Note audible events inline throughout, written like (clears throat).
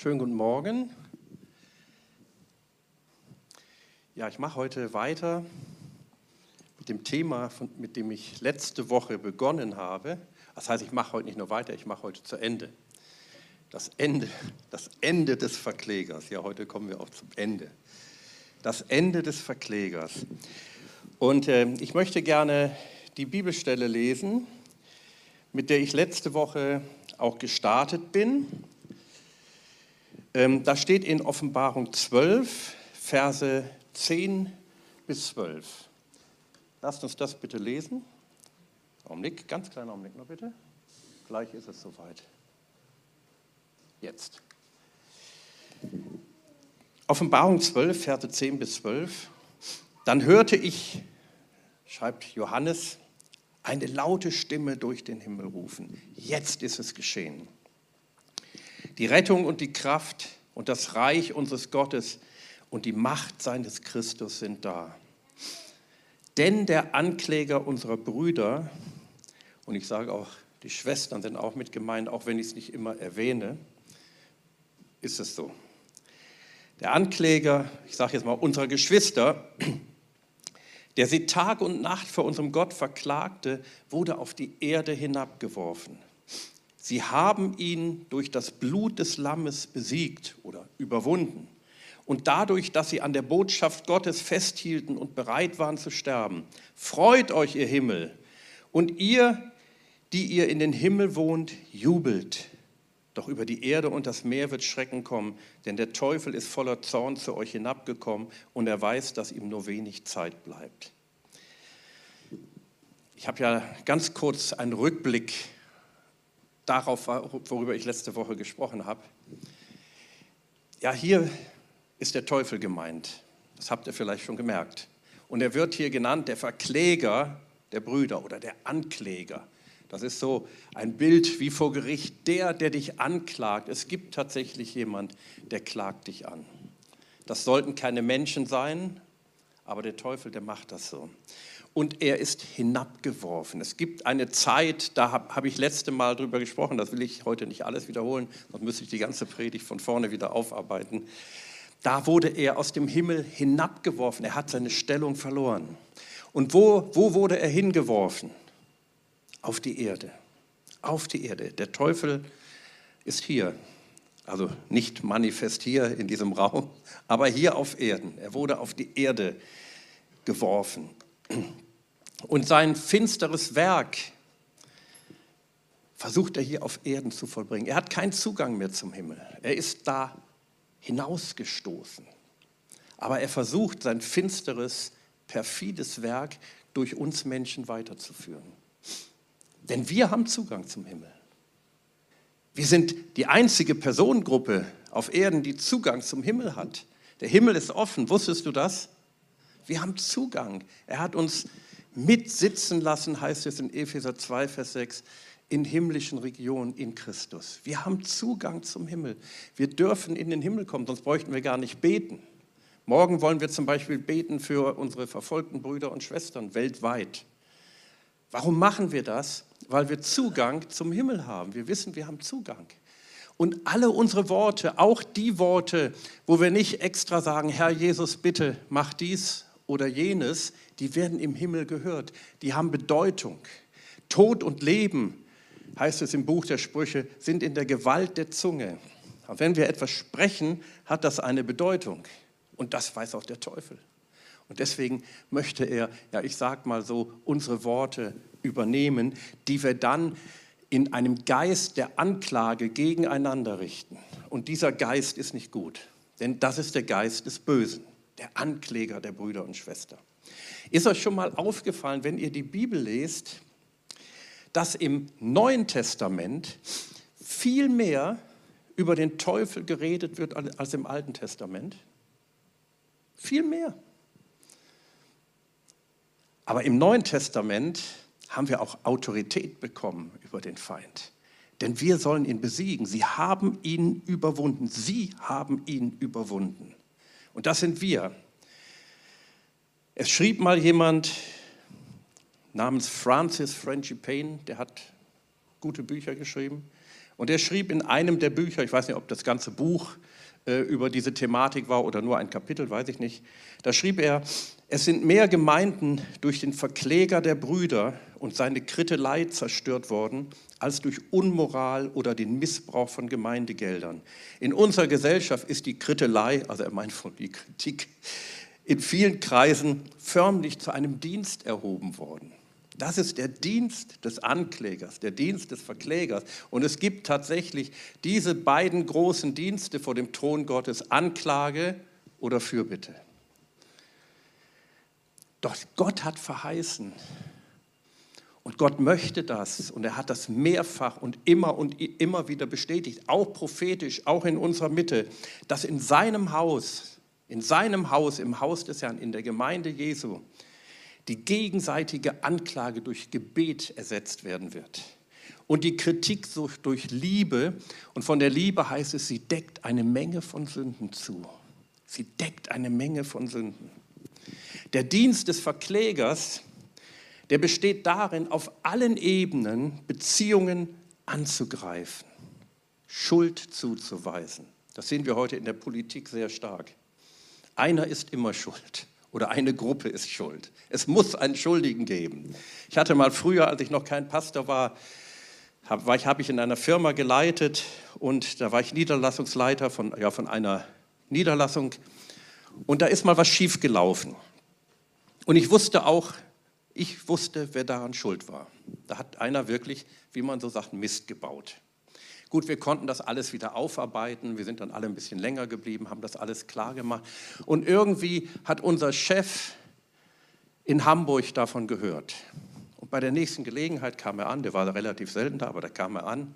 Schönen guten Morgen. Ja, ich mache heute weiter mit dem Thema, mit dem ich letzte Woche begonnen habe. Das heißt, ich mache heute nicht nur weiter, ich mache heute zu Ende. Das Ende, das Ende des Verklägers. Ja, heute kommen wir auch zum Ende. Das Ende des Verklägers. Und äh, ich möchte gerne die Bibelstelle lesen, mit der ich letzte Woche auch gestartet bin. Ähm, da steht in Offenbarung 12, Verse 10 bis 12. Lasst uns das bitte lesen. Augenblick, ganz kleiner Augenblick noch bitte. Gleich ist es soweit. Jetzt. Offenbarung 12, Verse 10 bis 12. Dann hörte ich, schreibt Johannes, eine laute Stimme durch den Himmel rufen. Jetzt ist es geschehen. Die Rettung und die Kraft und das Reich unseres Gottes und die Macht seines Christus sind da. Denn der Ankläger unserer Brüder, und ich sage auch, die Schwestern sind auch mit gemeint, auch wenn ich es nicht immer erwähne, ist es so. Der Ankläger, ich sage jetzt mal unserer Geschwister, (clears throat) der sie Tag und Nacht vor unserem Gott verklagte, wurde auf die Erde hinabgeworfen. Sie haben ihn durch das Blut des Lammes besiegt oder überwunden. Und dadurch, dass sie an der Botschaft Gottes festhielten und bereit waren zu sterben, freut euch ihr Himmel. Und ihr, die ihr in den Himmel wohnt, jubelt. Doch über die Erde und das Meer wird Schrecken kommen, denn der Teufel ist voller Zorn zu euch hinabgekommen und er weiß, dass ihm nur wenig Zeit bleibt. Ich habe ja ganz kurz einen Rückblick darauf, worüber ich letzte Woche gesprochen habe. Ja, hier ist der Teufel gemeint. Das habt ihr vielleicht schon gemerkt. Und er wird hier genannt der Verkläger der Brüder oder der Ankläger. Das ist so ein Bild wie vor Gericht, der, der dich anklagt. Es gibt tatsächlich jemand, der klagt dich an. Das sollten keine Menschen sein, aber der Teufel, der macht das so und er ist hinabgeworfen. Es gibt eine Zeit, da habe hab ich letzte Mal drüber gesprochen, das will ich heute nicht alles wiederholen, sonst müsste ich die ganze Predigt von vorne wieder aufarbeiten. Da wurde er aus dem Himmel hinabgeworfen, er hat seine Stellung verloren. Und wo, wo wurde er hingeworfen? Auf die Erde. Auf die Erde. Der Teufel ist hier, also nicht manifest hier in diesem Raum, (laughs) aber hier auf Erden. Er wurde auf die Erde geworfen und sein finsteres Werk versucht er hier auf Erden zu vollbringen. Er hat keinen Zugang mehr zum Himmel. Er ist da hinausgestoßen. Aber er versucht sein finsteres, perfides Werk durch uns Menschen weiterzuführen. Denn wir haben Zugang zum Himmel. Wir sind die einzige Personengruppe auf Erden, die Zugang zum Himmel hat. Der Himmel ist offen, wusstest du das? Wir haben Zugang. Er hat uns mitsitzen lassen, heißt es in Epheser 2, Vers 6, in himmlischen Regionen in Christus. Wir haben Zugang zum Himmel. Wir dürfen in den Himmel kommen, sonst bräuchten wir gar nicht beten. Morgen wollen wir zum Beispiel beten für unsere verfolgten Brüder und Schwestern weltweit. Warum machen wir das? Weil wir Zugang zum Himmel haben. Wir wissen, wir haben Zugang. Und alle unsere Worte, auch die Worte, wo wir nicht extra sagen, Herr Jesus, bitte mach dies oder jenes, die werden im Himmel gehört. Die haben Bedeutung. Tod und Leben, heißt es im Buch der Sprüche, sind in der Gewalt der Zunge. Und wenn wir etwas sprechen, hat das eine Bedeutung. Und das weiß auch der Teufel. Und deswegen möchte er, ja, ich sag mal so, unsere Worte übernehmen, die wir dann in einem Geist der Anklage gegeneinander richten. Und dieser Geist ist nicht gut, denn das ist der Geist des Bösen, der Ankläger der Brüder und Schwestern. Ist euch schon mal aufgefallen, wenn ihr die Bibel lest, dass im Neuen Testament viel mehr über den Teufel geredet wird als im Alten Testament? Viel mehr. Aber im Neuen Testament haben wir auch Autorität bekommen über den Feind. Denn wir sollen ihn besiegen. Sie haben ihn überwunden. Sie haben ihn überwunden. Und das sind wir. Es schrieb mal jemand namens Francis Frenchy Payne, der hat gute Bücher geschrieben. Und er schrieb in einem der Bücher, ich weiß nicht, ob das ganze Buch äh, über diese Thematik war oder nur ein Kapitel, weiß ich nicht, da schrieb er, es sind mehr Gemeinden durch den Verkläger der Brüder und seine Krittelei zerstört worden, als durch Unmoral oder den Missbrauch von Gemeindegeldern. In unserer Gesellschaft ist die Krittelei, also er meint von die Kritik, in vielen Kreisen förmlich zu einem Dienst erhoben worden. Das ist der Dienst des Anklägers, der Dienst des Verklägers. Und es gibt tatsächlich diese beiden großen Dienste vor dem Thron Gottes, Anklage oder Fürbitte. Doch Gott hat verheißen. Und Gott möchte das. Und er hat das mehrfach und immer und immer wieder bestätigt, auch prophetisch, auch in unserer Mitte, dass in seinem Haus, in seinem Haus, im Haus des Herrn, in der Gemeinde Jesu, die gegenseitige Anklage durch Gebet ersetzt werden wird. Und die Kritik durch Liebe. Und von der Liebe heißt es, sie deckt eine Menge von Sünden zu. Sie deckt eine Menge von Sünden. Der Dienst des Verklägers, der besteht darin, auf allen Ebenen Beziehungen anzugreifen, Schuld zuzuweisen. Das sehen wir heute in der Politik sehr stark. Einer ist immer schuld oder eine Gruppe ist schuld. Es muss einen Schuldigen geben. Ich hatte mal früher, als ich noch kein Pastor war, habe hab ich in einer Firma geleitet und da war ich Niederlassungsleiter von, ja, von einer Niederlassung und da ist mal was schiefgelaufen. Und ich wusste auch, ich wusste, wer daran schuld war. Da hat einer wirklich, wie man so sagt, Mist gebaut. Gut, wir konnten das alles wieder aufarbeiten. Wir sind dann alle ein bisschen länger geblieben, haben das alles klar gemacht. Und irgendwie hat unser Chef in Hamburg davon gehört. Und bei der nächsten Gelegenheit kam er an, der war relativ selten da, aber da kam er an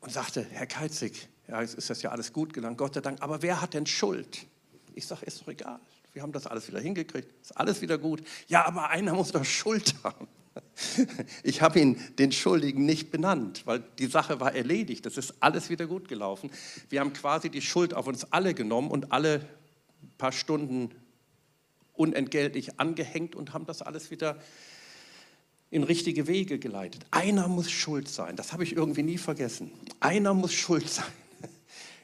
und sagte, Herr Keizig, ja, jetzt ist das ja alles gut gelangt, Gott sei Dank, aber wer hat denn Schuld? Ich sage, ist doch egal, wir haben das alles wieder hingekriegt, ist alles wieder gut. Ja, aber einer muss doch Schuld haben. (laughs) Ich habe ihn den Schuldigen nicht benannt, weil die Sache war erledigt. Das ist alles wieder gut gelaufen. Wir haben quasi die Schuld auf uns alle genommen und alle paar Stunden unentgeltlich angehängt und haben das alles wieder in richtige Wege geleitet. Einer muss schuld sein. Das habe ich irgendwie nie vergessen. Einer muss schuld sein.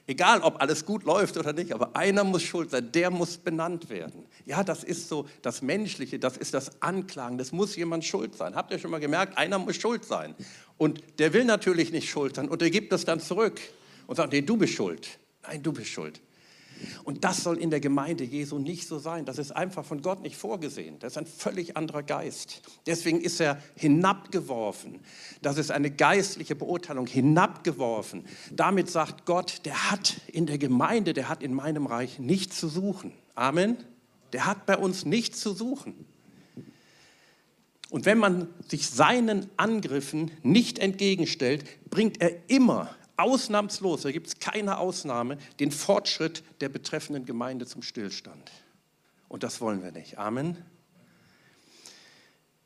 Egal, ob alles gut läuft oder nicht, aber einer muss schuld sein, der muss benannt werden. Ja, das ist so das Menschliche, das ist das Anklagen, das muss jemand schuld sein. Habt ihr schon mal gemerkt, einer muss schuld sein. Und der will natürlich nicht schuld sein und der gibt es dann zurück und sagt, nee, du bist schuld. Nein, du bist schuld. Und das soll in der Gemeinde Jesu nicht so sein. Das ist einfach von Gott nicht vorgesehen. Das ist ein völlig anderer Geist. Deswegen ist er hinabgeworfen. Das ist eine geistliche Beurteilung, hinabgeworfen. Damit sagt Gott, der hat in der Gemeinde, der hat in meinem Reich nichts zu suchen. Amen. Der hat bei uns nichts zu suchen. Und wenn man sich seinen Angriffen nicht entgegenstellt, bringt er immer ausnahmslos, da gibt es keine Ausnahme, den Fortschritt der betreffenden Gemeinde zum Stillstand. Und das wollen wir nicht. Amen.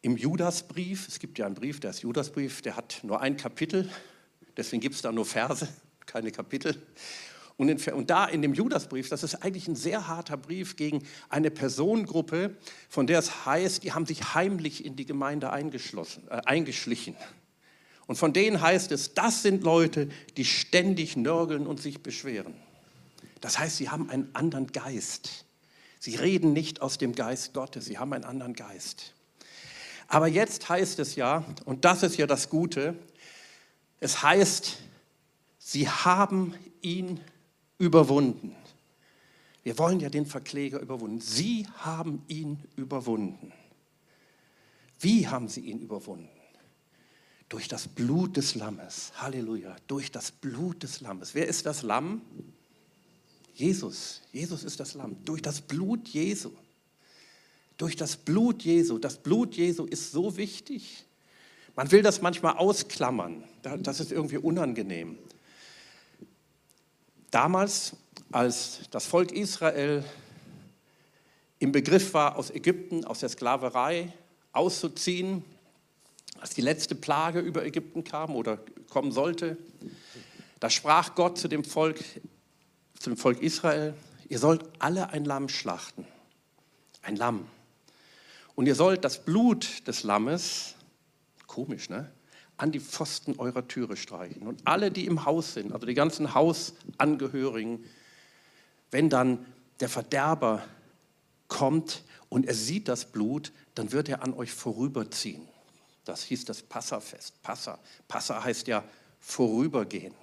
Im Judasbrief, es gibt ja einen Brief, der ist Judasbrief, der hat nur ein Kapitel, deswegen gibt es da nur Verse, (laughs) keine Kapitel. Und, in, und, da in dem Judasbrief, das ist eigentlich ein sehr harter Brief gegen eine Personengruppe, von der es heißt, die haben sich heimlich in die Gemeinde eingeschlossen, äh, eingeschlichen. Und von denen heißt es, das sind Leute, die ständig nörgeln und sich beschweren. Das heißt, sie haben einen anderen Geist. Sie reden nicht aus dem Geist Gottes, sie haben einen anderen Geist. Aber jetzt heißt es ja, und das ist ja das Gute, es heißt, sie haben ihn überwunden. Wir wollen ja den Verkläger überwunden. Sie haben ihn überwunden. Wie haben sie ihn überwunden? Durch das Blut des Lammes. Halleluja. Durch das Blut des Lammes. Wer ist das Lamm? Jesus. Jesus ist das Lamm. Durch das Blut Jesu. Durch das Blut Jesu. Das Blut Jesu ist so wichtig. Man will das manchmal ausklammern. Das ist irgendwie unangenehm. Damals, als das Volk Israel im Begriff war, aus Ägypten, aus der Sklaverei auszuziehen, als die letzte Plage über Ägypten kam oder kommen sollte, da sprach Gott zu dem Volk, zu dem Volk Israel, ihr sollt alle ein Lamm schlachten, ein Lamm. Und ihr sollt das Blut des Lammes, komisch, ne, an die Pfosten eurer Türe streichen. Und alle, die im Haus sind, also die ganzen Hausangehörigen, wenn dann der Verderber kommt und er sieht das Blut, dann wird er an euch vorüberziehen. Das hieß das Passafest. Passa. Passa heißt ja vorübergehen.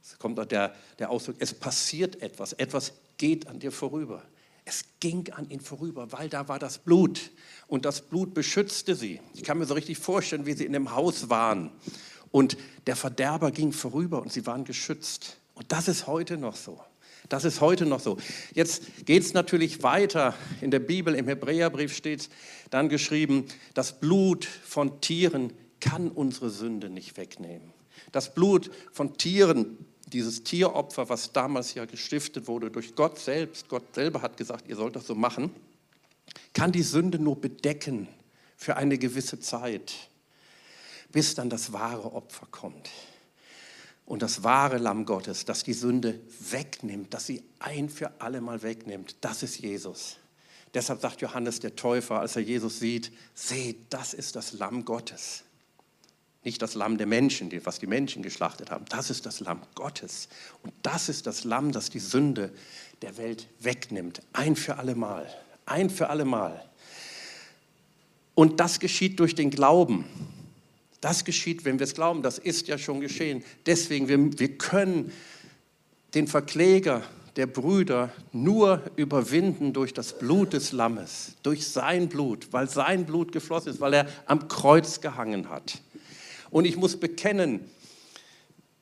Es kommt der, der Ausdruck, es passiert etwas, etwas geht an dir vorüber. Es ging an ihn vorüber, weil da war das Blut und das Blut beschützte sie. Ich kann mir so richtig vorstellen, wie sie in dem Haus waren und der Verderber ging vorüber und sie waren geschützt. Und das ist heute noch so. Das ist heute noch so. Jetzt geht es natürlich weiter. In der Bibel, im Hebräerbrief steht dann geschrieben, das Blut von Tieren kann unsere Sünde nicht wegnehmen. Das Blut von Tieren dieses Tieropfer, was damals ja gestiftet wurde durch Gott selbst, Gott selber hat gesagt, ihr sollt das so machen, kann die Sünde nur bedecken für eine gewisse Zeit, bis dann das wahre Opfer kommt. Und das wahre Lamm Gottes, das die Sünde wegnimmt, das sie ein für alle Mal wegnimmt, das ist Jesus. Deshalb sagt Johannes der Täufer, als er Jesus sieht, seht, das ist das Lamm Gottes. Nicht das Lamm der Menschen, was die Menschen geschlachtet haben. Das ist das Lamm Gottes. Und das ist das Lamm, das die Sünde der Welt wegnimmt. Ein für alle Mal. Ein für alle Mal. Und das geschieht durch den Glauben. Das geschieht, wenn wir es glauben. Das ist ja schon geschehen. Deswegen, wir, wir können den Verkläger der Brüder nur überwinden durch das Blut des Lammes, durch sein Blut, weil sein Blut geflossen ist, weil er am Kreuz gehangen hat. Und ich muss bekennen,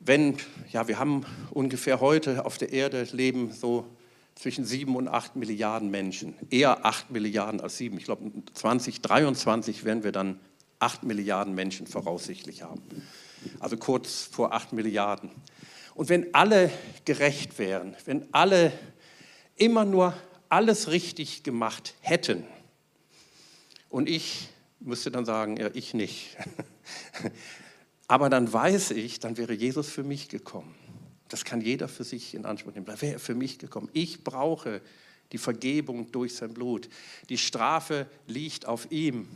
wenn, ja, wir haben ungefähr heute auf der Erde leben so zwischen sieben und acht Milliarden Menschen. Eher acht Milliarden als sieben. Ich glaube, 2023 werden wir dann acht Milliarden Menschen voraussichtlich haben. Also kurz vor acht Milliarden. Und wenn alle gerecht wären, wenn alle immer nur alles richtig gemacht hätten, und ich müsste dann sagen, ja, ich nicht. (laughs) Aber dann weiß ich, dann wäre Jesus für mich gekommen. Das kann jeder für sich in Anspruch nehmen. Da wäre er für mich gekommen. Ich brauche die Vergebung durch sein Blut. Die Strafe liegt auf ihm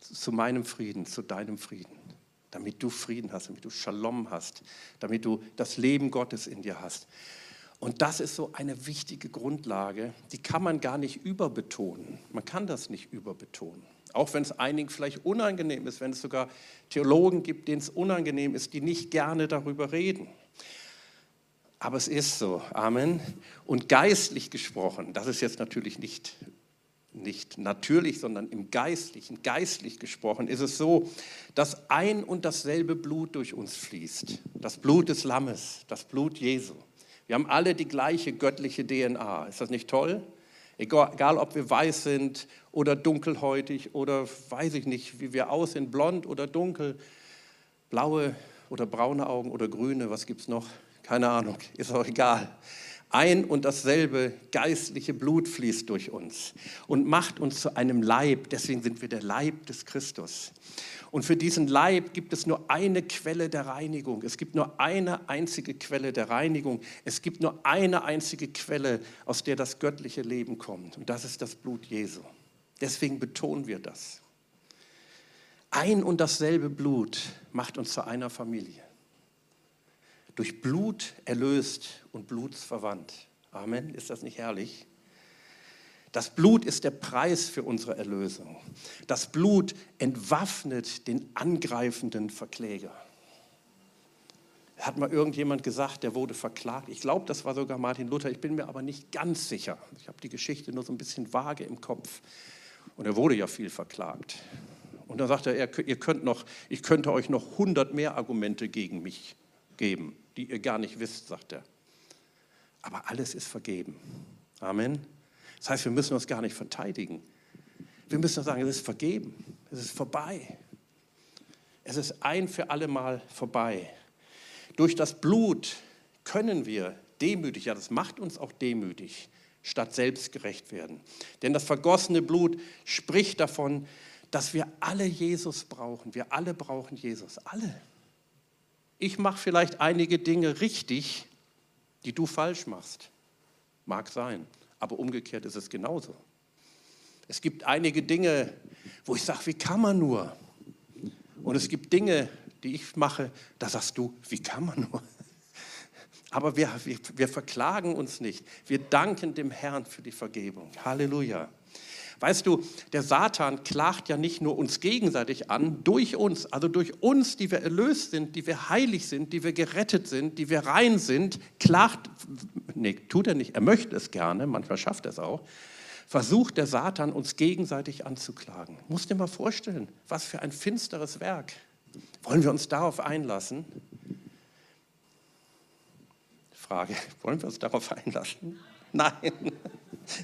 zu meinem Frieden, zu deinem Frieden. Damit du Frieden hast, damit du Shalom hast, damit du das Leben Gottes in dir hast. Und das ist so eine wichtige Grundlage, die kann man gar nicht überbetonen. Man kann das nicht überbetonen. Auch wenn es einigen vielleicht unangenehm ist, wenn es sogar Theologen gibt, denen es unangenehm ist, die nicht gerne darüber reden. Aber es ist so. Amen. Und geistlich gesprochen, das ist jetzt natürlich nicht, nicht natürlich, sondern im Geistlichen, geistlich gesprochen, ist es so, dass ein und dasselbe Blut durch uns fließt. Das Blut des Lammes, das Blut Jesu. Wir haben alle die gleiche göttliche DNA. Ist das nicht toll? Egal, ob wir weiß sind oder dunkelhäutig oder weiß ich nicht, wie wir aussehen, blond oder dunkel, blaue oder braune Augen oder grüne, was gibt es noch? Keine Ahnung, ist auch egal. Ein und dasselbe geistliche Blut fließt durch uns und macht uns zu einem Leib. Deswegen sind wir der Leib des Christus. Und für diesen Leib gibt es nur eine Quelle der Reinigung. Es gibt nur eine einzige Quelle der Reinigung. Es gibt nur eine einzige Quelle, aus der das göttliche Leben kommt. Und das ist das Blut Jesu. Deswegen betonen wir das. Ein und dasselbe Blut macht uns zu einer Familie. Durch Blut erlöst und blutsverwandt. Amen. Ist das nicht herrlich? Das Blut ist der Preis für unsere Erlösung. Das Blut entwaffnet den angreifenden Verkläger. Hat mal irgendjemand gesagt, der wurde verklagt. Ich glaube, das war sogar Martin Luther. Ich bin mir aber nicht ganz sicher. Ich habe die Geschichte nur so ein bisschen vage im Kopf. Und er wurde ja viel verklagt. Und dann sagte er, ihr könnt noch, ich könnte euch noch hundert mehr Argumente gegen mich geben, die ihr gar nicht wisst, sagt er. Aber alles ist vergeben. Amen. Das heißt, wir müssen uns gar nicht verteidigen. Wir müssen sagen, es ist vergeben, es ist vorbei. Es ist ein für alle Mal vorbei. Durch das Blut können wir demütig, ja, das macht uns auch demütig, statt selbstgerecht werden. Denn das vergossene Blut spricht davon, dass wir alle Jesus brauchen. Wir alle brauchen Jesus, alle. Ich mache vielleicht einige Dinge richtig, die du falsch machst. Mag sein. Aber umgekehrt ist es genauso. Es gibt einige Dinge, wo ich sage, wie kann man nur? Und es gibt Dinge, die ich mache, da sagst du, wie kann man nur? (laughs) Aber wir, wir, wir verklagen uns nicht. Wir danken dem Herrn für die Vergebung. Halleluja. Weißt du, der Satan klagt ja nicht nur uns gegenseitig an, durch uns, also durch uns, die wir erlöst sind, die wir heilig sind, die wir gerettet sind, die wir rein sind, klagt, nee, tut er nicht, er möchte es gerne, manchmal schafft er es auch, versucht der Satan uns gegenseitig anzuklagen. Musst dir mal vorstellen, was für ein finsteres Werk. Wollen wir uns darauf einlassen? Frage, (laughs) wollen wir uns darauf einlassen? (laughs) Nein.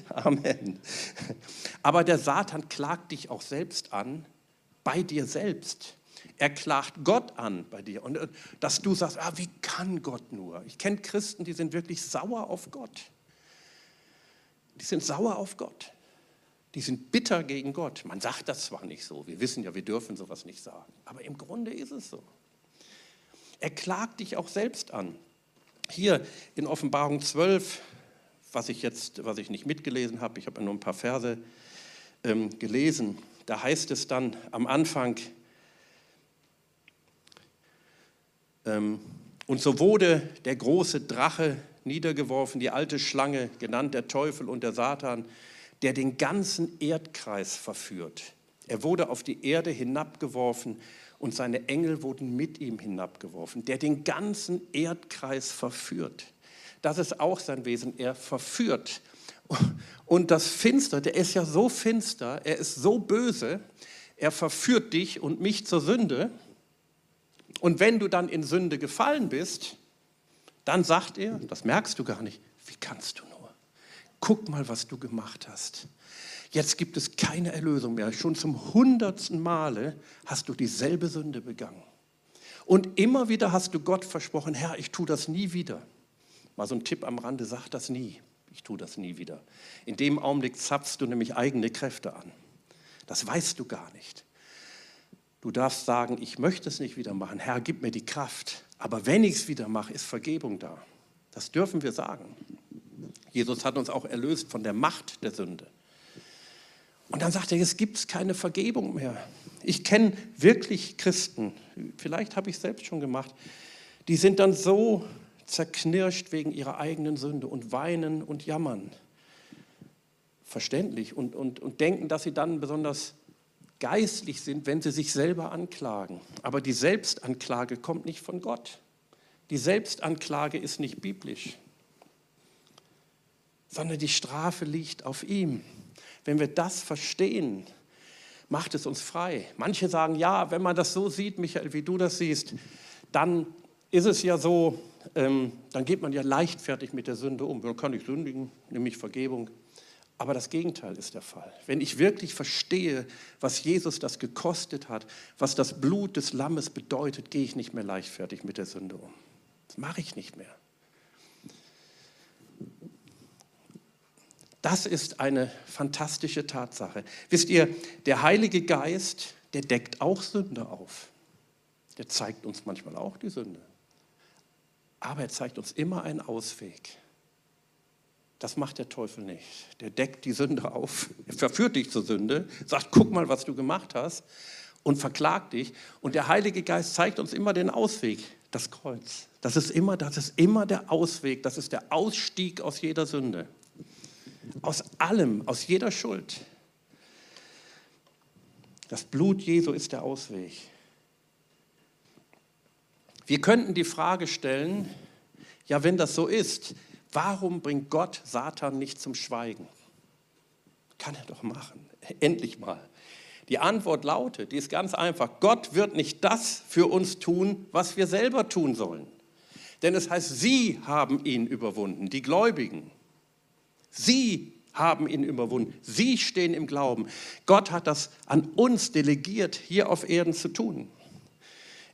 Amen. Aber der Satan klagt dich auch selbst an, bei dir selbst. Er klagt Gott an bei dir. Und äh, dass du sagst, ah, wie kann Gott nur? Ich kenne Christen, die sind wirklich sauer auf Gott. Die sind sauer auf Gott. Die sind bitter gegen Gott. Man sagt das zwar nicht so, wir wissen ja, wir dürfen sowas nicht sagen, aber im Grunde ist es so. Er klagt dich auch selbst an. Hier in Offenbarung 12, was ich jetzt, was ich nicht mitgelesen habe, ich habe nur ein paar Verse ähm, gelesen, da heißt es dann am Anfang, ähm, und so wurde der große Drache niedergeworfen, die alte Schlange, genannt der Teufel und der Satan, der den ganzen Erdkreis verführt. Er wurde auf die Erde hinabgeworfen und seine Engel wurden mit ihm hinabgeworfen, der den ganzen Erdkreis verführt. Das ist auch sein Wesen, er verführt. Und das Finster, der ist ja so finster, er ist so böse, er verführt dich und mich zur Sünde. Und wenn du dann in Sünde gefallen bist, dann sagt er, das merkst du gar nicht, wie kannst du nur? Guck mal, was du gemacht hast. Jetzt gibt es keine Erlösung mehr. Schon zum hundertsten Male hast du dieselbe Sünde begangen. Und immer wieder hast du Gott versprochen, Herr, ich tue das nie wieder. Mal so ein Tipp am Rande, sag das nie. Ich tue das nie wieder. In dem Augenblick zapfst du nämlich eigene Kräfte an. Das weißt du gar nicht. Du darfst sagen, ich möchte es nicht wieder machen. Herr, gib mir die Kraft. Aber wenn ich es wieder mache, ist Vergebung da. Das dürfen wir sagen. Jesus hat uns auch erlöst von der Macht der Sünde. Und dann sagt er, es gibt keine Vergebung mehr. Ich kenne wirklich Christen, vielleicht habe ich es selbst schon gemacht, die sind dann so zerknirscht wegen ihrer eigenen Sünde und weinen und jammern. Verständlich. Und, und, und denken, dass sie dann besonders geistlich sind, wenn sie sich selber anklagen. Aber die Selbstanklage kommt nicht von Gott. Die Selbstanklage ist nicht biblisch, sondern die Strafe liegt auf ihm. Wenn wir das verstehen, macht es uns frei. Manche sagen, ja, wenn man das so sieht, Michael, wie du das siehst, dann ist es ja so, ähm, dann geht man ja leichtfertig mit der Sünde um. Dann kann ich sündigen, nämlich Vergebung. Aber das Gegenteil ist der Fall. Wenn ich wirklich verstehe, was Jesus das gekostet hat, was das Blut des Lammes bedeutet, gehe ich nicht mehr leichtfertig mit der Sünde um. Das mache ich nicht mehr. Das ist eine fantastische Tatsache. Wisst ihr, der Heilige Geist, der deckt auch Sünde auf. Der zeigt uns manchmal auch die Sünde. Aber er zeigt uns immer einen Ausweg. Das macht der Teufel nicht. Der deckt die Sünde auf, er verführt dich zur Sünde, sagt, guck mal, was du gemacht hast und verklagt dich. Und der Heilige Geist zeigt uns immer den Ausweg, das Kreuz. Das ist immer, das ist immer der Ausweg, das ist der Ausstieg aus jeder Sünde. Aus allem, aus jeder Schuld. Das Blut Jesu ist der Ausweg. Wir könnten die Frage stellen, ja, wenn das so ist, warum bringt Gott Satan nicht zum Schweigen? Kann er doch machen, endlich mal. Die Antwort lautet, die ist ganz einfach, Gott wird nicht das für uns tun, was wir selber tun sollen. Denn es heißt, sie haben ihn überwunden, die Gläubigen. Sie haben ihn überwunden. Sie stehen im Glauben. Gott hat das an uns delegiert, hier auf Erden zu tun.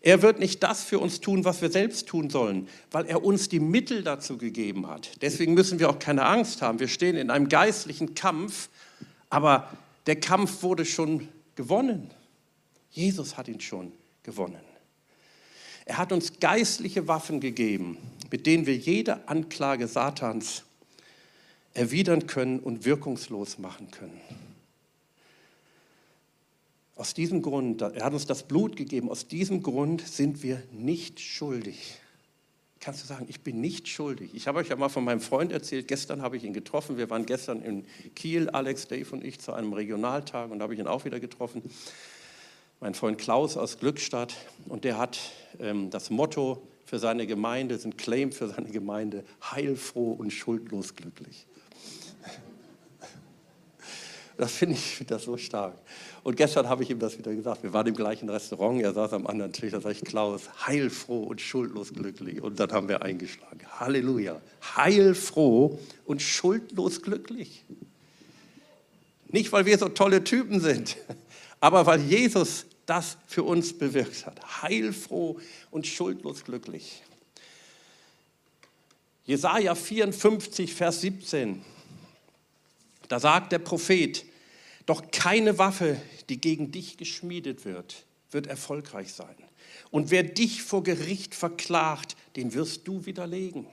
Er wird nicht das für uns tun, was wir selbst tun sollen, weil er uns die Mittel dazu gegeben hat. Deswegen müssen wir auch keine Angst haben. Wir stehen in einem geistlichen Kampf, aber der Kampf wurde schon gewonnen. Jesus hat ihn schon gewonnen. Er hat uns geistliche Waffen gegeben, mit denen wir jede Anklage Satans erwidern können und wirkungslos machen können. Aus diesem Grund, er hat uns das Blut gegeben, aus diesem Grund sind wir nicht schuldig. Kannst du sagen, ich bin nicht schuldig. Ich habe euch ja mal von meinem Freund erzählt, gestern habe ich ihn getroffen. Wir waren gestern in Kiel, Alex, Dave und ich, zu einem Regionaltag und da habe ich ihn auch wieder getroffen. Mein Freund Klaus aus Glückstadt und der hat ähm, das Motto für seine Gemeinde, ein Claim für seine Gemeinde, heilfroh und schuldlos glücklich. Das finde ich (laughs) das so stark. Und gestern habe ich ihm das wieder gesagt. Wir waren im gleichen Restaurant, er saß am anderen Tisch, da sage ich, Klaus, heilfroh und schuldlos glücklich. Und dann haben wir eingeschlagen. Halleluja. Heilfroh und schuldlos glücklich. Nicht, weil wir so tolle Typen sind, (laughs) aber weil Jesus das für uns bewirkt hat. Heilfroh und schuldlos glücklich. Jesaja 54, Vers 17. Da sagt der Prophet, doch keine Waffe, die gegen dich geschmiedet wird, wird erfolgreich sein. Und wer dich vor Gericht verklagt, den wirst du widerlegen.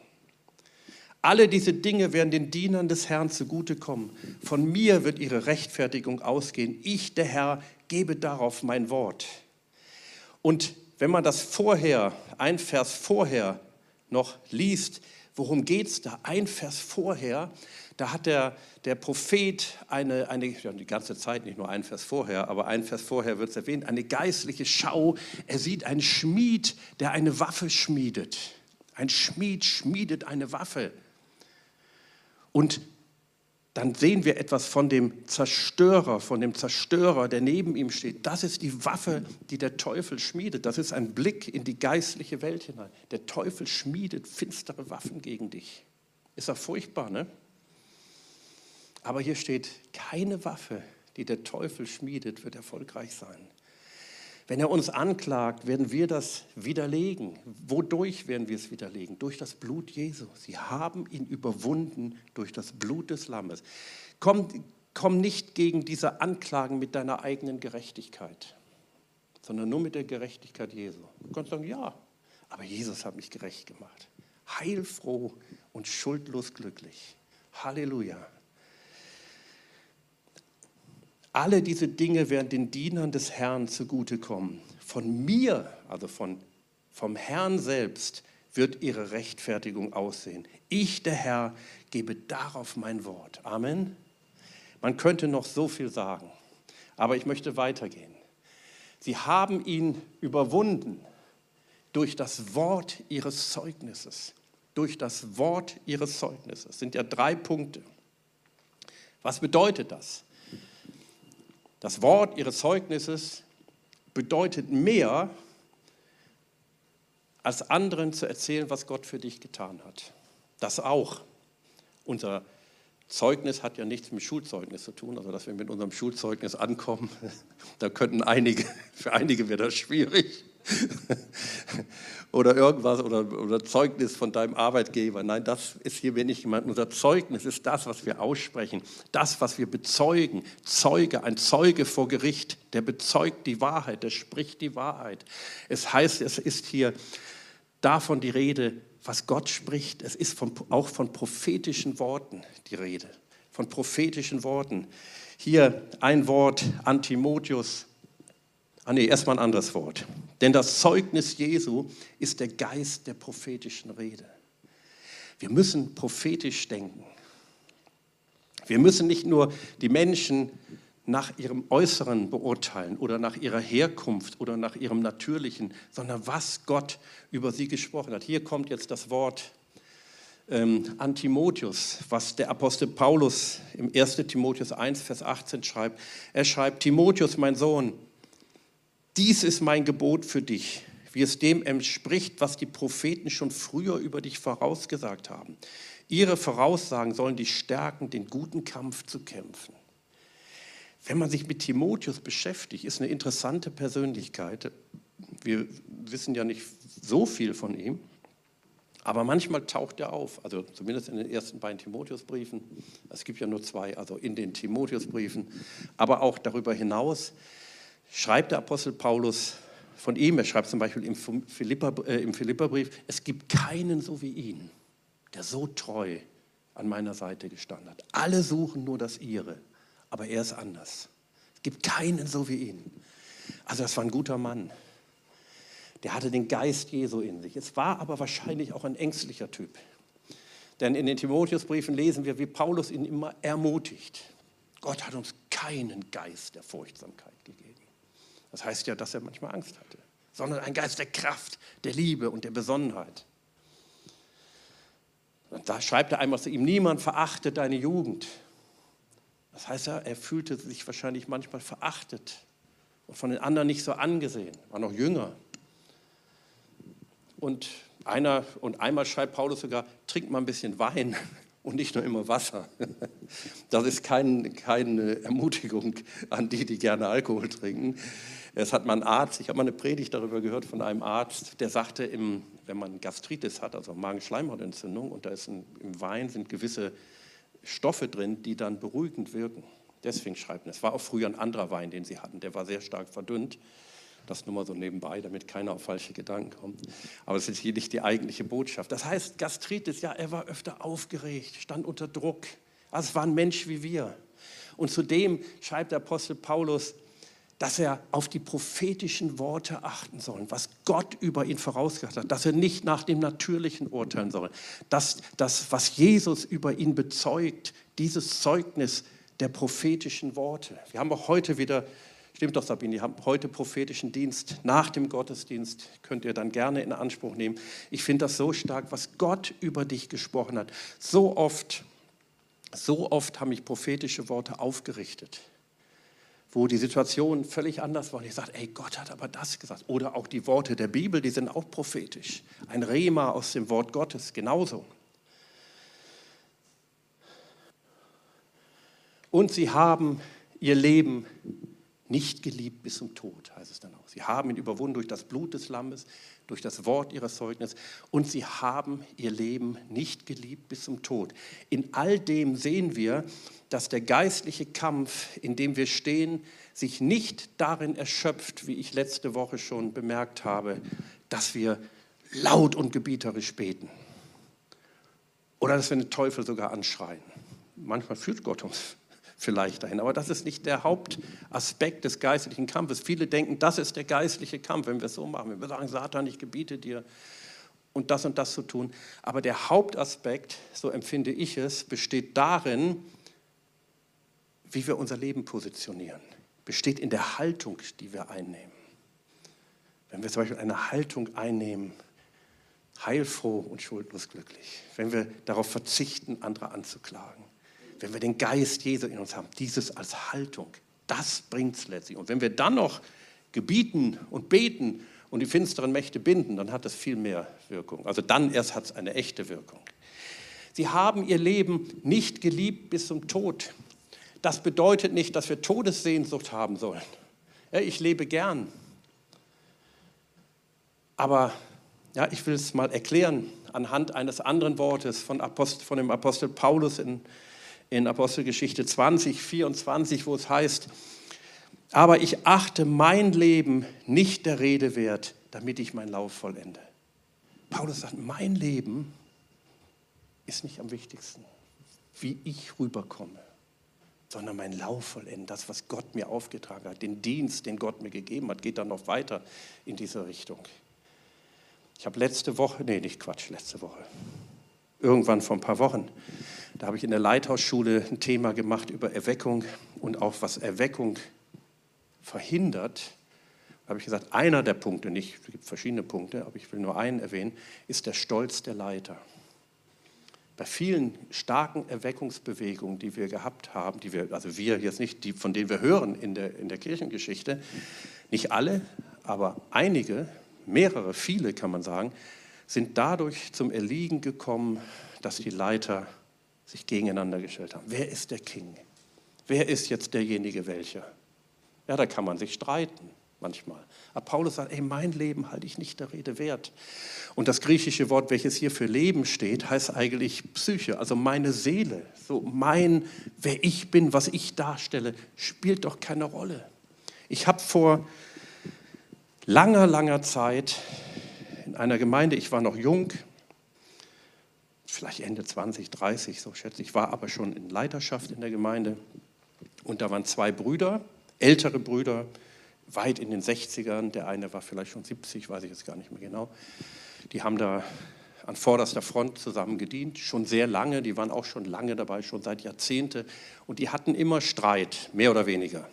Alle diese Dinge werden den Dienern des Herrn zugutekommen. Von mir wird ihre Rechtfertigung ausgehen. Ich, der Herr, gebe darauf mein Wort. Und wenn man das vorher, ein Vers vorher noch liest, worum geht es da? Ein Vers vorher, da hat der, der Prophet eine, eine, die ganze Zeit, nicht nur ein Vers vorher, aber ein Vers vorher wird es erwähnt, eine geistliche Schau. Er sieht einen Schmied, der eine Waffe schmiedet. Ein Schmied schmiedet eine Waffe. Und dann sehen wir etwas von dem Zerstörer, von dem Zerstörer, der neben ihm steht. Das ist die Waffe, die der Teufel schmiedet. Das ist ein Blick in die geistliche Welt hinein. Der Teufel schmiedet finstere Waffen gegen dich. Ist doch furchtbar, ne? Aber hier steht, keine Waffe, die der Teufel schmiedet, wird erfolgreich sein. Wenn er uns anklagt, werden wir das widerlegen. Wodurch werden wir es widerlegen? Durch das Blut Jesu. Sie haben ihn überwunden durch das Blut des Lammes. Komm, komm nicht gegen diese Anklagen mit deiner eigenen Gerechtigkeit, sondern nur mit der Gerechtigkeit Jesu. Du kannst sagen, ja, aber Jesus hat mich gerecht gemacht. Heilfroh und schuldlos glücklich. Halleluja. Alle diese Dinge werden den Dienern des Herrn zugutekommen. Von mir, also von, vom Herrn selbst, wird ihre Rechtfertigung aussehen. Ich, der Herr, gebe darauf mein Wort. Amen. Man könnte noch so viel sagen, aber ich möchte weitergehen. Sie haben ihn überwunden durch das Wort ihres Zeugnisses. Durch das Wort ihres Zeugnisses. Das sind ja drei Punkte. Was bedeutet das? Das Wort ihres Zeugnisses bedeutet mehr, als anderen zu erzählen, was Gott für dich getan hat. Das auch. Unser Zeugnis hat ja nichts mit Schulzeugnis zu tun, also dass wir mit unserem Schulzeugnis ankommen, (laughs) da könnten einige, (laughs) für einige wäre das schwierig. (laughs) oder irgendwas oder, oder Zeugnis von deinem Arbeitgeber. Nein, das ist hier wenig gemeint. Unser Zeugnis ist das, was wir aussprechen, das, was wir bezeugen. Zeuge, ein Zeuge vor Gericht, der bezeugt die Wahrheit, der spricht die Wahrheit. Es heißt, es ist hier davon die Rede, was Gott spricht. Es ist von, auch von prophetischen Worten die Rede, von prophetischen Worten. Hier ein Wort an Timotheus. Ah nee, erstmal ein anderes Wort. Denn das Zeugnis Jesu ist der Geist der prophetischen Rede. Wir müssen prophetisch denken. Wir müssen nicht nur die Menschen nach ihrem Äußeren beurteilen oder nach ihrer Herkunft oder nach ihrem Natürlichen, sondern was Gott über sie gesprochen hat. Hier kommt jetzt das Wort ähm, an Timotheus, was der Apostel Paulus im 1. Timotheus 1, Vers 18 schreibt. Er schreibt, Timotheus, mein Sohn, dies ist mein Gebot für dich, wie es dem entspricht, was die Propheten schon früher über dich vorausgesagt haben. Ihre Voraussagen sollen dich stärken, den guten Kampf zu kämpfen. Wenn man sich mit Timotheus beschäftigt, ist eine interessante Persönlichkeit. Wir wissen ja nicht so viel von ihm, aber manchmal taucht er auf, also zumindest in den ersten beiden Timotheusbriefen. Es gibt ja nur zwei, also in den Timotheusbriefen, aber auch darüber hinaus schreibt der Apostel Paulus von ihm, er schreibt zum Beispiel im, Philippa, äh, im Philipperbrief, es gibt keinen so wie ihn, der so treu an meiner Seite gestanden hat. Alle suchen nur das ihre aber er ist anders. Es gibt keinen so wie ihn. Also das war ein guter Mann. Der hatte den Geist Jesu in sich. Es war aber wahrscheinlich auch ein ängstlicher Typ. Denn in den Timotheusbriefen lesen wir, wie Paulus ihn immer ermutigt. Gott hat uns keinen Geist der Furchtsamkeit. Das heißt ja, dass er manchmal Angst hatte, sondern ein Geist der Kraft, der Liebe und der Besonnenheit. Und da schreibt er einmal zu ihm, niemand verachte deine Jugend. Das heißt ja, er fühlte sich wahrscheinlich manchmal verachtet und von den anderen nicht so angesehen, war noch jünger. Und, einer, und einmal schreibt Paulus sogar, trink mal ein bisschen Wein (laughs) und nicht nur immer Wasser. (laughs) Das ist kein, keine Ermutigung an die, die gerne Alkohol trinken. Es hat mal ein Arzt, ich habe mal eine Predigt darüber gehört von einem Arzt, der sagte, im, wenn man Gastritis hat, also Magenschleimhautentzündung, und da ist ein, im Wein sind gewisse Stoffe drin, die dann beruhigend wirken. Deswegen schreibt er. Es war auch früher ein anderer Wein, den sie hatten, der war sehr stark verdünnt. Das nur mal so nebenbei, damit keiner auf falsche Gedanken kommt. Aber es ist hier nicht die eigentliche Botschaft. Das heißt, Gastritis, ja, er war öfter aufgeregt, stand unter Druck. Also es war ein Mensch wie wir. Und zudem schreibt der Apostel Paulus, dass er auf die prophetischen Worte achten soll, was Gott über ihn vorausgesagt hat, dass er nicht nach dem Natürlichen urteilen soll, dass das, was Jesus über ihn bezeugt, dieses Zeugnis der prophetischen Worte. Wir haben auch heute wieder, stimmt doch Sabine, wir haben heute prophetischen Dienst nach dem Gottesdienst, könnt ihr dann gerne in Anspruch nehmen. Ich finde das so stark, was Gott über dich gesprochen hat. So oft, so oft haben mich prophetische Worte aufgerichtet wo die Situation völlig anders war. Und ich sage, ey, Gott hat aber das gesagt. Oder auch die Worte der Bibel, die sind auch prophetisch. Ein Rema aus dem Wort Gottes, genauso. Und sie haben ihr Leben nicht geliebt bis zum Tod, heißt es dann auch. Sie haben ihn überwunden durch das Blut des Lammes, durch das Wort ihres Zeugnisses und sie haben ihr Leben nicht geliebt bis zum Tod. In all dem sehen wir, dass der geistliche Kampf, in dem wir stehen, sich nicht darin erschöpft, wie ich letzte Woche schon bemerkt habe, dass wir laut und gebieterisch beten oder dass wir den Teufel sogar anschreien. Manchmal führt Gott uns (laughs) vielleicht dahin. Aber das ist nicht der Hauptaspekt des geistlichen Kampfes. Viele denken, das ist der geistliche Kampf, wenn wir es so machen. Wenn wir sagen, Satan, ich gebiete dir und das und das zu tun. Aber der Hauptaspekt, so empfinde ich es, besteht darin, wie wir unser Leben positionieren. Besteht in der Haltung, die wir einnehmen. Wenn wir zum Beispiel eine Haltung einnehmen, heilfroh und schuldlos glücklich. Wenn wir darauf verzichten, andere anzuklagen wenn wir den Geist Jesu in uns haben, dieses als Haltung, das bringt es letztlich. Und wenn wir dann noch gebieten und beten und die finsteren Mächte binden, dann hat das viel mehr Wirkung. Also dann erst hat es eine echte Wirkung. Sie haben ihr Leben nicht geliebt bis zum Tod. Das bedeutet nicht, dass wir Todessehnsucht haben sollen. Ja, ich lebe gern. Aber ja, ich will es mal erklären anhand eines anderen Wortes von, Apostel, von dem Apostel Paulus in in Apostelgeschichte 20, 24, wo es heißt, aber ich achte mein Leben nicht der Rede wert, damit ich meinen Lauf vollende. Paulus sagt, mein Leben ist nicht am wichtigsten, wie ich rüberkomme, sondern mein Lauf vollenden, das, was Gott mir aufgetragen hat, den Dienst, den Gott mir gegeben hat, geht dann noch weiter in diese Richtung. Ich habe letzte Woche, nee, nicht Quatsch, letzte Woche, irgendwann vor ein paar Wochen, da habe ich in der Leithausschule ein Thema gemacht über Erweckung und auch was Erweckung verhindert. Da habe ich gesagt, einer der Punkte, nicht, es gibt verschiedene Punkte, aber ich will nur einen erwähnen, ist der Stolz der Leiter. Bei vielen starken Erweckungsbewegungen, die wir gehabt haben, die wir, also wir jetzt nicht, die, von denen wir hören in der, in der Kirchengeschichte, nicht alle, aber einige, mehrere, viele kann man sagen, sind dadurch zum Erliegen gekommen, dass die Leiter sich gegeneinander gestellt haben. Wer ist der King? Wer ist jetzt derjenige welcher? Ja, da kann man sich streiten manchmal. Aber Paulus sagt, ey, mein Leben halte ich nicht der Rede wert. Und das griechische Wort, welches hier für Leben steht, heißt eigentlich Psyche, also meine Seele. So mein, wer ich bin, was ich darstelle, spielt doch keine Rolle. Ich habe vor langer, langer Zeit in einer Gemeinde, ich war noch jung, vielleicht Ende 20, 30, so schätze ich, war aber schon in Leiterschaft in der Gemeinde. Und da waren zwei Brüder, ältere Brüder, weit in den 60ern, der eine war vielleicht schon 70, weiß ich jetzt gar nicht mehr genau. Die haben da an vorderster Front zusammen gedient, schon sehr lange, die waren auch schon lange dabei, schon seit Jahrzehnten und die hatten immer Streit, mehr oder weniger.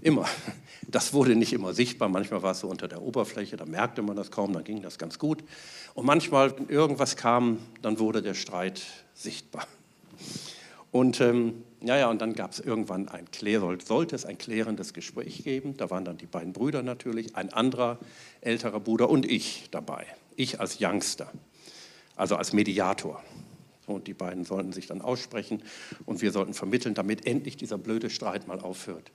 Immer. Das wurde nicht immer sichtbar, manchmal war es so unter der Oberfläche, da merkte man das kaum, dann ging das ganz gut. Und manchmal, wenn irgendwas kam, dann wurde der Streit sichtbar. Und ähm, ja, ja, und dann gab es irgendwann ein sollte es ein klärendes Gespräch geben. Da waren dann die beiden Brüder natürlich, ein anderer älterer Bruder und ich dabei. Ich als Youngster, also als Mediator. Und die beiden sollten sich dann aussprechen und wir sollten vermitteln, damit endlich dieser blöde Streit mal aufhört.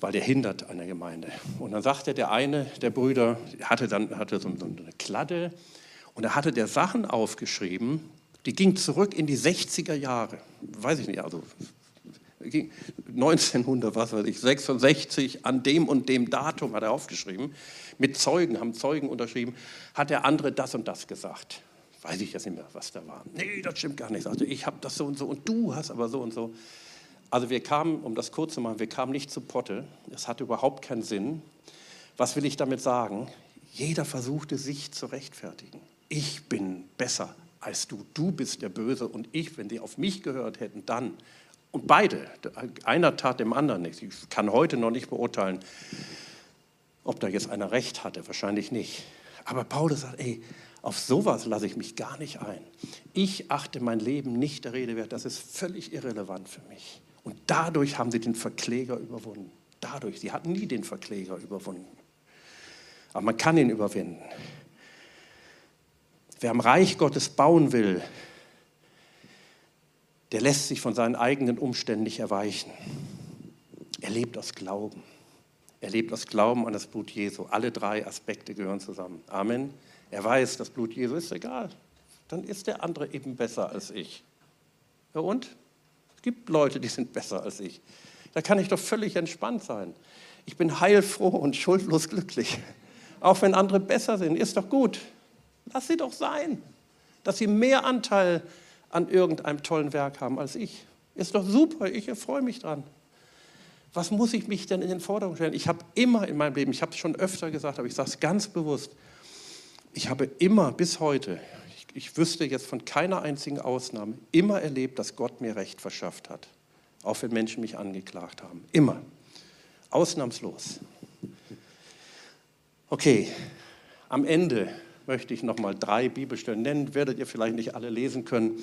Weil der hindert an der Gemeinde. Und dann sagte der eine der Brüder, hatte dann hatte so, so eine Kladde und da hatte der Sachen aufgeschrieben, die ging zurück in die 60er Jahre. Weiß ich nicht, also 1900, was weiß ich, 66, an dem und dem Datum hat er aufgeschrieben. Mit Zeugen, haben Zeugen unterschrieben, hat der andere das und das gesagt. Weiß ich jetzt nicht mehr, was da war. Nee, das stimmt gar nicht. Sagte, ich habe das so und so und du hast aber so und so. Also wir kamen, um das kurz zu machen, wir kamen nicht zu Potte. Es hatte überhaupt keinen Sinn. Was will ich damit sagen? Jeder versuchte sich zu rechtfertigen. Ich bin besser als du. Du bist der Böse und ich, wenn die auf mich gehört hätten, dann. Und beide, einer tat dem anderen nichts. Ich kann heute noch nicht beurteilen, ob da jetzt einer recht hatte, wahrscheinlich nicht. Aber Paulus sagt, ey, auf sowas lasse ich mich gar nicht ein. Ich achte mein Leben nicht der Rede wert, das ist völlig irrelevant für mich. Und dadurch haben sie den Verkläger überwunden. Dadurch, sie hatten nie den Verkläger überwunden. Aber man kann ihn überwinden. Wer am Reich Gottes bauen will, der lässt sich von seinen eigenen Umständen nicht erweichen. Er lebt aus Glauben. Er lebt aus Glauben an das Blut Jesu. Alle drei Aspekte gehören zusammen. Amen. Er weiß, das Blut Jesu ist egal. Dann ist der andere eben besser als ich. Ja und? Es gibt Leute, die sind besser als ich. Da kann ich doch völlig entspannt sein. Ich bin heilfroh und schuldlos glücklich. Auch wenn andere besser sind, ist doch gut. Lass sie doch sein, dass sie mehr Anteil an irgendeinem tollen Werk haben als ich. Ist doch super, ich freue mich dran. Was muss ich mich denn in den Vordergrund stellen? Ich habe immer in meinem Leben, ich habe es schon öfter gesagt, aber ich sage es ganz bewusst, ich habe immer bis heute, ich, ich wüsste jetzt von keiner einzigen Ausnahme, immer erlebt, dass Gott mir Recht verschafft hat. Auch wenn Menschen mich angeklagt haben. Immer. Ausnahmslos. Okay, am Ende möchte ich nochmal drei Bibelstellen nennen. Werdet ihr vielleicht nicht alle lesen können,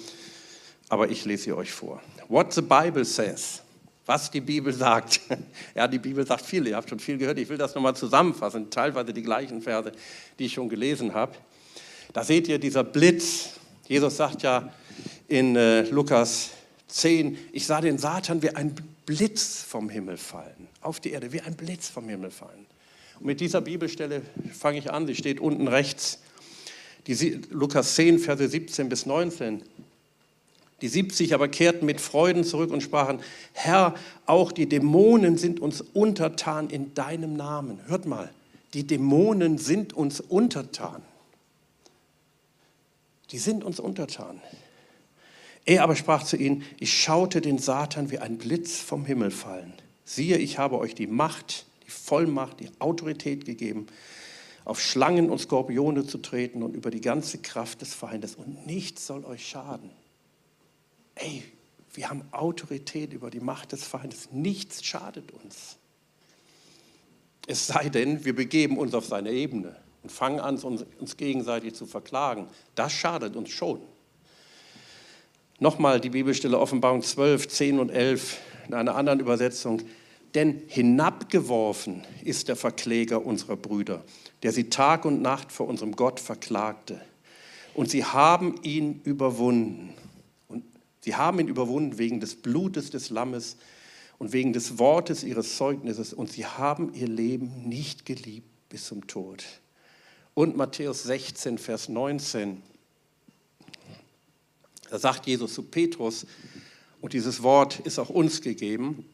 aber ich lese sie euch vor. What the Bible says. Was die Bibel sagt. (laughs) Ja, die Bibel sagt viel, ihr habt schon viel gehört. Ich will das nochmal zusammenfassen, teilweise die gleichen Verse, die ich schon gelesen habe. Da seht ihr dieser Blitz. Jesus sagt ja in äh, Lukas 10, ich sah den Satan wie ein Blitz vom Himmel fallen, auf die Erde, wie ein Blitz vom Himmel fallen. Und mit dieser Bibelstelle fange ich an, sie steht unten rechts die Lukas 10, Verse 17 bis 19. Die 70 aber kehrten mit Freuden zurück und sprachen, Herr, auch die Dämonen sind uns untertan in deinem Namen. Hört mal, die Dämonen sind uns untertan. Die sind uns untertan. Er aber sprach zu ihnen, ich schaute den Satan wie ein Blitz vom Himmel fallen. Siehe, ich habe euch die Macht, die Vollmacht, die Autorität gegeben, auf Schlangen und Skorpione zu treten und über die ganze Kraft des Feindes. Und nichts soll euch schaden. Ey, wir haben Autorität über die Macht des Feindes. Nichts schadet uns. Es sei denn, wir begeben uns auf seine Ebene und fangen an, uns gegenseitig zu verklagen. Das schadet uns schon. Nochmal die Bibelstelle Offenbarung 12, 10 und 11 in einer anderen Übersetzung. Denn hinabgeworfen ist der Verkläger unserer Brüder der sie Tag und Nacht vor unserem Gott verklagte. Und sie haben ihn überwunden. Und sie haben ihn überwunden wegen des Blutes des Lammes und wegen des Wortes ihres Zeugnisses. Und sie haben ihr Leben nicht geliebt bis zum Tod. Und Matthäus 16, Vers 19. Da sagt Jesus zu Petrus, und dieses Wort ist auch uns gegeben,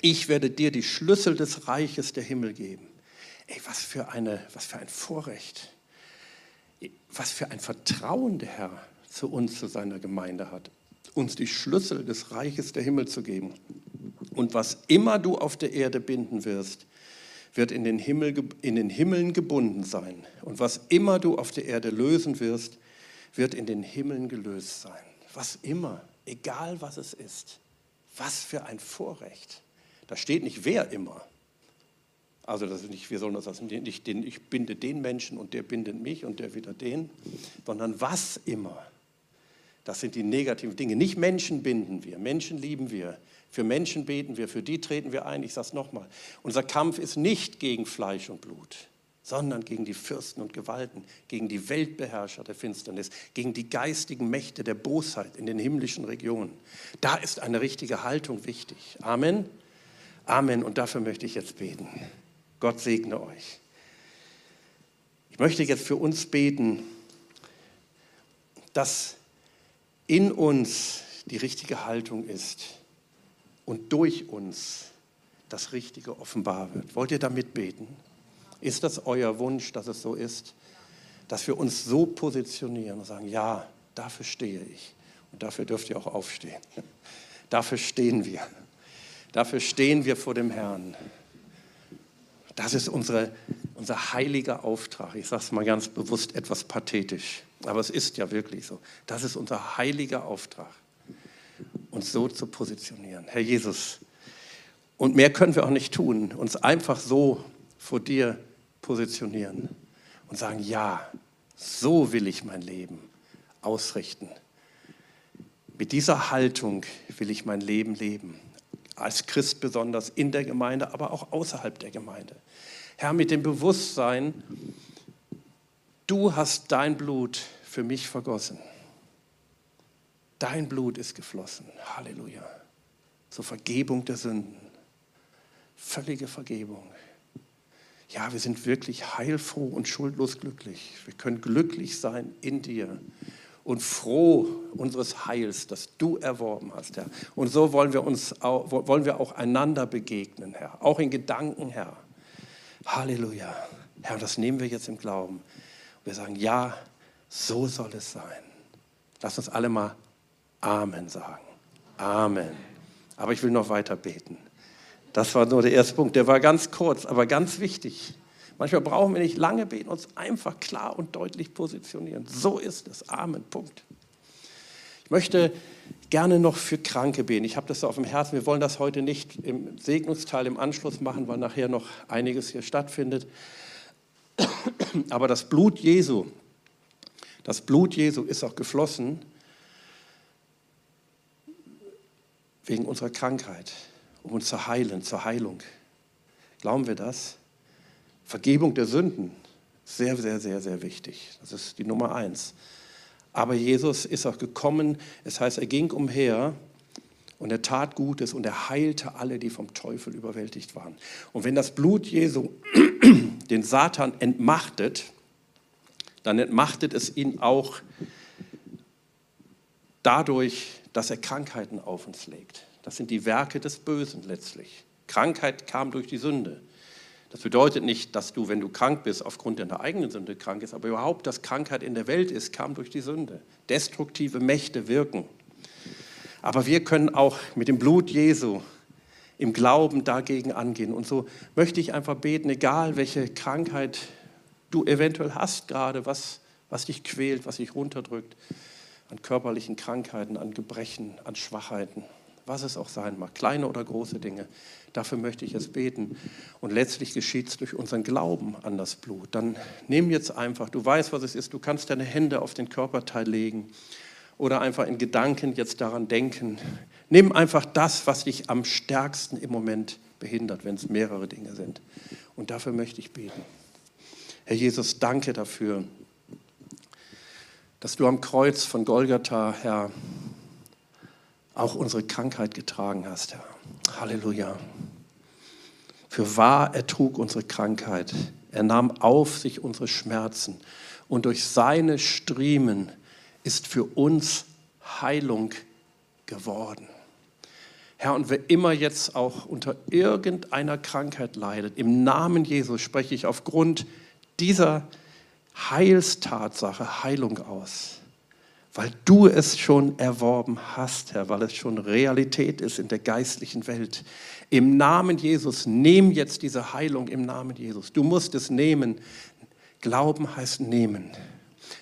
ich werde dir die Schlüssel des Reiches der Himmel geben. Ey, was für, eine, was für ein Vorrecht, was für ein Vertrauen der Herr zu uns, zu seiner Gemeinde hat, uns die Schlüssel des Reiches der Himmel zu geben. Und was immer du auf der Erde binden wirst, wird in den, Himmel, in den Himmeln gebunden sein. Und was immer du auf der Erde lösen wirst, wird in den Himmeln gelöst sein. Was immer, egal was es ist. Was für ein Vorrecht. Da steht nicht wer immer. Also das ist nicht, wir sollen das nicht, den, ich binde den Menschen und der bindet mich und der wieder den, sondern was immer. Das sind die negativen Dinge. Nicht Menschen binden wir, Menschen lieben wir. Für Menschen beten wir, für die treten wir ein. Ich sage es nochmal. Unser Kampf ist nicht gegen Fleisch und Blut, sondern gegen die Fürsten und Gewalten, gegen die Weltbeherrscher der Finsternis, gegen die geistigen Mächte der Bosheit in den himmlischen Regionen. Da ist eine richtige Haltung wichtig. Amen. Amen. Und dafür möchte ich jetzt beten. Gott segne euch. Ich möchte jetzt für uns beten, dass in uns die richtige Haltung ist und durch uns das Richtige offenbar wird. Wollt ihr damit beten? Ist das euer Wunsch, dass es so ist? Dass wir uns so positionieren und sagen, ja, dafür stehe ich. Und dafür dürft ihr auch aufstehen. Dafür stehen wir. Dafür stehen wir vor dem Herrn. Das ist unsere, unser heiliger Auftrag. Ich sage es mal ganz bewusst etwas pathetisch, aber es ist ja wirklich so. Das ist unser heiliger Auftrag, uns so zu positionieren. Herr Jesus, und mehr können wir auch nicht tun, uns einfach so vor dir positionieren und sagen, ja, so will ich mein Leben ausrichten. Mit dieser Haltung will ich mein Leben leben als Christ besonders in der Gemeinde, aber auch außerhalb der Gemeinde. Herr, mit dem Bewusstsein, du hast dein Blut für mich vergossen. Dein Blut ist geflossen. Halleluja. Zur Vergebung der Sünden. Völlige Vergebung. Ja, wir sind wirklich heilfroh und schuldlos glücklich. Wir können glücklich sein in dir und froh unseres Heils, das du erworben hast, Herr. Und so wollen wir uns auch, wollen wir auch einander begegnen, Herr, auch in Gedanken, Herr. Halleluja. Herr, das nehmen wir jetzt im Glauben. Wir sagen, ja, so soll es sein. Lass uns alle mal Amen sagen. Amen. Aber ich will noch weiter beten. Das war nur der erste Punkt. Der war ganz kurz, aber ganz wichtig. Manchmal brauchen wir nicht lange beten, uns einfach klar und deutlich positionieren. So ist es. Amen. Punkt. Ich möchte gerne noch für Kranke beten. Ich habe das so auf dem Herzen. Wir wollen das heute nicht im Segnungsteil im Anschluss machen, weil nachher noch einiges hier stattfindet. Aber das Blut Jesu, das Blut Jesu ist auch geflossen wegen unserer Krankheit, um uns zu heilen, zur Heilung. Glauben wir das? Vergebung der Sünden, sehr, sehr, sehr, sehr wichtig. Das ist die Nummer eins. Aber Jesus ist auch gekommen, es heißt, er ging umher und er tat Gutes und er heilte alle, die vom Teufel überwältigt waren. Und wenn das Blut Jesu (clears throat) den Satan entmachtet, dann entmachtet es ihn auch dadurch, dass er Krankheiten auf uns legt. Das sind die Werke des Bösen letztlich. Krankheit kam durch die Sünde. Das bedeutet nicht, dass du, wenn du krank bist, aufgrund deiner eigenen Sünde krank bist, aber überhaupt, dass Krankheit in der Welt ist, kam durch die Sünde. Destruktive Mächte wirken. Aber wir können auch mit dem Blut Jesu im Glauben dagegen angehen. Und so möchte ich einfach beten, egal welche Krankheit du eventuell hast gerade, was, was dich quält, was dich runterdrückt, an körperlichen Krankheiten, an Gebrechen, an Schwachheiten was es auch sein mag, kleine oder große Dinge. Dafür möchte ich es beten. Und letztlich geschieht es durch unseren Glauben an das Blut. Dann nimm jetzt einfach, du weißt, was es ist, du kannst deine Hände auf den Körperteil legen oder einfach in Gedanken jetzt daran denken. Nimm einfach das, was dich am stärksten im Moment behindert, wenn es mehrere Dinge sind. Und dafür möchte ich beten. Herr Jesus, danke dafür, dass du am Kreuz von Golgatha, Herr, auch unsere Krankheit getragen hast, Herr. Halleluja. Für wahr er trug unsere Krankheit. Er nahm auf sich unsere Schmerzen. Und durch seine Striemen ist für uns Heilung geworden. Herr, und wer immer jetzt auch unter irgendeiner Krankheit leidet, im Namen Jesus spreche ich aufgrund dieser Heilstatsache Heilung aus weil du es schon erworben hast, Herr, weil es schon Realität ist in der geistlichen Welt. Im Namen Jesus, nimm jetzt diese Heilung im Namen Jesus. Du musst es nehmen. Glauben heißt nehmen.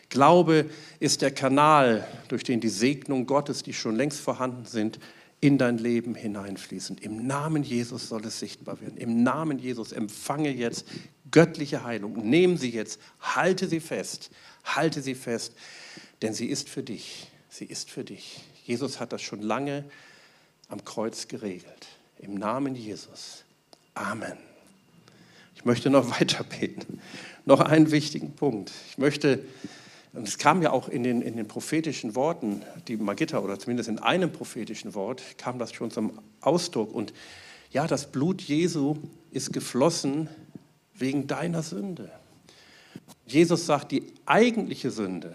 Glaube ist der Kanal, durch den die Segnung Gottes, die schon längst vorhanden sind, in dein Leben hineinfließen. Im Namen Jesus soll es sichtbar werden. Im Namen Jesus empfange jetzt göttliche Heilung. Nehmen sie jetzt, halte sie fest, halte sie fest, denn sie ist für dich. Sie ist für dich. Jesus hat das schon lange am Kreuz geregelt. Im Namen Jesus. Amen. Ich möchte noch (laughs) weiter beten. Noch einen wichtigen Punkt. Ich möchte und es kam ja auch in den, in den prophetischen Worten, die Magitta, oder zumindest in einem prophetischen Wort, kam das schon zum Ausdruck. Und ja, das Blut Jesu ist geflossen wegen deiner Sünde. Jesus sagt, die eigentliche Sünde,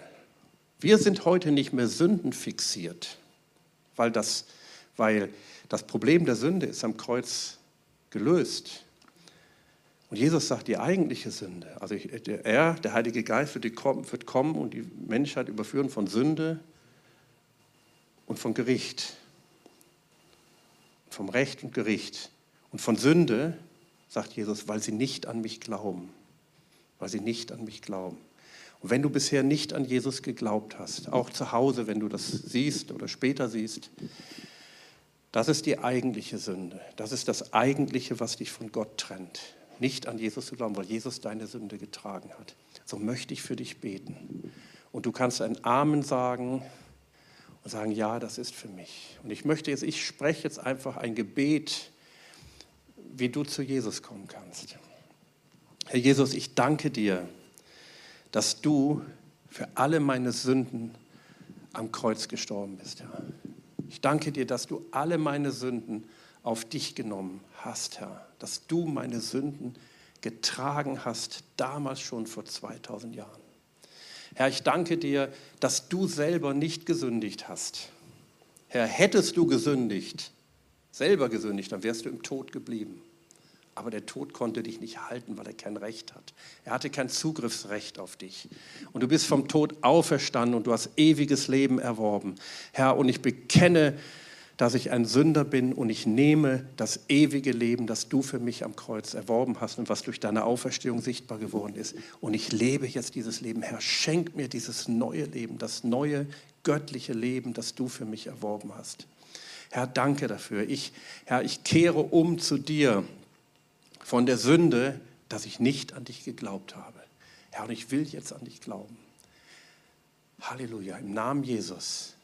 wir sind heute nicht mehr sündenfixiert, weil das, weil das Problem der Sünde ist am Kreuz gelöst. Und Jesus sagt, die eigentliche Sünde, also er, der Heilige Geist, wird kommen und die Menschheit überführen von Sünde und von Gericht. Vom Recht und Gericht. Und von Sünde, sagt Jesus, weil sie nicht an mich glauben. Weil sie nicht an mich glauben. Und wenn du bisher nicht an Jesus geglaubt hast, auch zu Hause, wenn du das siehst oder später siehst, das ist die eigentliche Sünde. Das ist das Eigentliche, was dich von Gott trennt nicht an Jesus zu glauben, weil Jesus deine Sünde getragen hat. So möchte ich für dich beten. Und du kannst ein Amen sagen und sagen, ja, das ist für mich. Und ich möchte jetzt, ich spreche jetzt einfach ein Gebet, wie du zu Jesus kommen kannst. Herr Jesus, ich danke dir, dass du für alle meine Sünden am Kreuz gestorben bist, Herr. Ich danke dir, dass du alle meine Sünden auf dich genommen hast, Herr, dass du meine Sünden getragen hast, damals schon vor 2000 Jahren. Herr, ich danke dir, dass du selber nicht gesündigt hast. Herr, hättest du gesündigt, selber gesündigt, dann wärst du im Tod geblieben. Aber der Tod konnte dich nicht halten, weil er kein Recht hat. Er hatte kein Zugriffsrecht auf dich. Und du bist vom Tod auferstanden und du hast ewiges Leben erworben. Herr, und ich bekenne, dass ich ein Sünder bin und ich nehme das ewige Leben, das du für mich am Kreuz erworben hast und was durch deine Auferstehung sichtbar geworden ist. Und ich lebe jetzt dieses Leben. Herr, schenk mir dieses neue Leben, das neue göttliche Leben, das du für mich erworben hast. Herr, danke dafür. Ich, Herr, ich kehre um zu dir von der Sünde, dass ich nicht an dich geglaubt habe. Herr, und ich will jetzt an dich glauben. Halleluja, im Namen Jesus.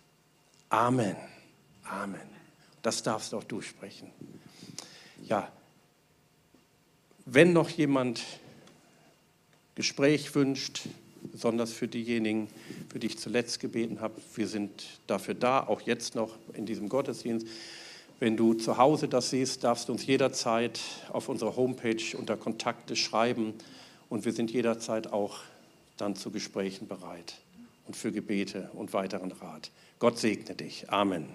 Amen. Amen. Das darfst auch du sprechen. Ja, wenn noch jemand Gespräch wünscht, besonders für diejenigen, für die ich zuletzt gebeten habe, wir sind dafür da, auch jetzt noch in diesem Gottesdienst. Wenn du zu Hause das siehst, darfst du uns jederzeit auf unserer Homepage unter Kontakte schreiben und wir sind jederzeit auch dann zu Gesprächen bereit und für Gebete und weiteren Rat. Gott segne dich. Amen.